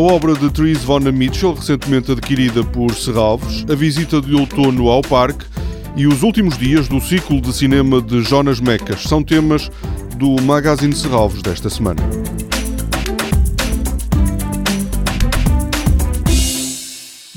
obra de Therese Von Mitchell, recentemente adquirida por Serralves, a visita de outono ao parque e os últimos dias do ciclo de cinema de Jonas Mecas são temas do Magazine Serralves desta semana.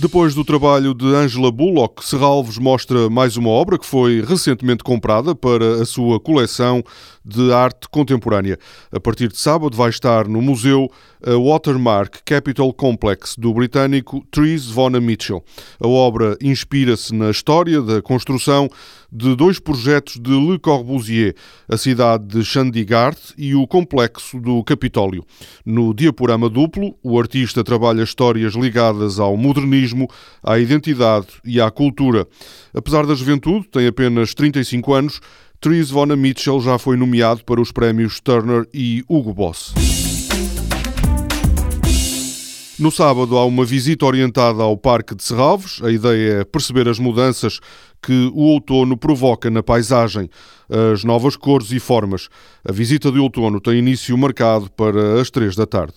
Depois do trabalho de Angela Bullock, Serralves mostra mais uma obra que foi recentemente comprada para a sua coleção de arte contemporânea. A partir de sábado vai estar no museu a Watermark Capital Complex do britânico Therese Von Mitchell. A obra inspira-se na história da construção de dois projetos de Le Corbusier, a cidade de Chandigarh e o complexo do Capitólio. No diaporama duplo, o artista trabalha histórias ligadas ao modernismo, à identidade e à cultura. Apesar da juventude, tem apenas 35 anos, Therese Von Mitchell já foi nomeado para os prémios Turner e Hugo Boss. No sábado há uma visita orientada ao Parque de Serralves. A ideia é perceber as mudanças que o outono provoca na paisagem, as novas cores e formas. A visita de outono tem início marcado para as três da tarde.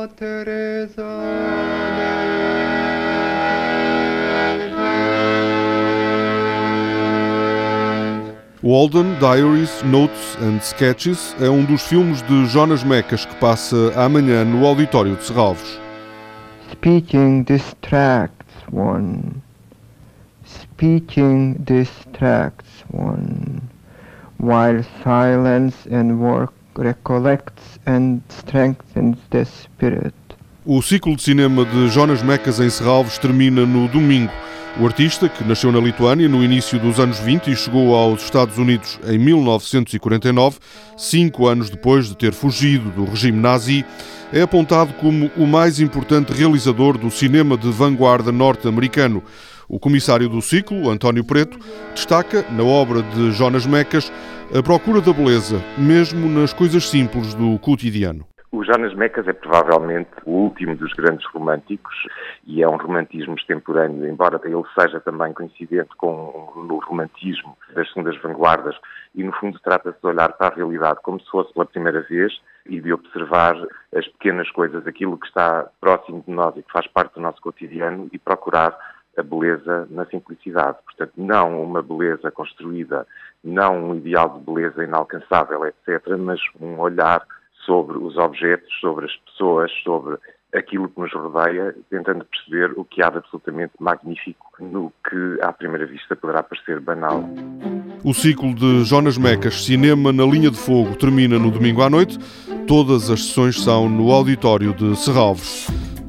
Santa Teresa Walden, Diaries, Notes and Sketches é um dos filmes de Jonas Mecas que passa amanhã no auditório de Serralves. Speaking distracts one. Speaking distracts one. While silence and work recollects and strengthens the spirit. O ciclo de cinema de Jonas Mecas em Serralves termina no domingo. O artista, que nasceu na Lituânia no início dos anos 20 e chegou aos Estados Unidos em 1949, cinco anos depois de ter fugido do regime nazi, é apontado como o mais importante realizador do cinema de vanguarda norte-americano. O comissário do ciclo, António Preto, destaca, na obra de Jonas Mecas, a procura da beleza, mesmo nas coisas simples do cotidiano. O Jonas Mecas é provavelmente o último dos grandes românticos e é um romantismo extemporâneo, embora ele seja também coincidente com o romantismo das segundas vanguardas e no fundo trata-se de olhar para a realidade como se fosse pela primeira vez e de observar as pequenas coisas, aquilo que está próximo de nós e que faz parte do nosso cotidiano e procurar a beleza na simplicidade. Portanto, não uma beleza construída, não um ideal de beleza inalcançável, etc., mas um olhar sobre os objetos, sobre as pessoas, sobre aquilo que nos rodeia, tentando perceber o que há de absolutamente magnífico no que à primeira vista poderá parecer banal. O ciclo de Jonas Mecas Cinema na Linha de Fogo termina no domingo à noite. Todas as sessões são no auditório de Serralves.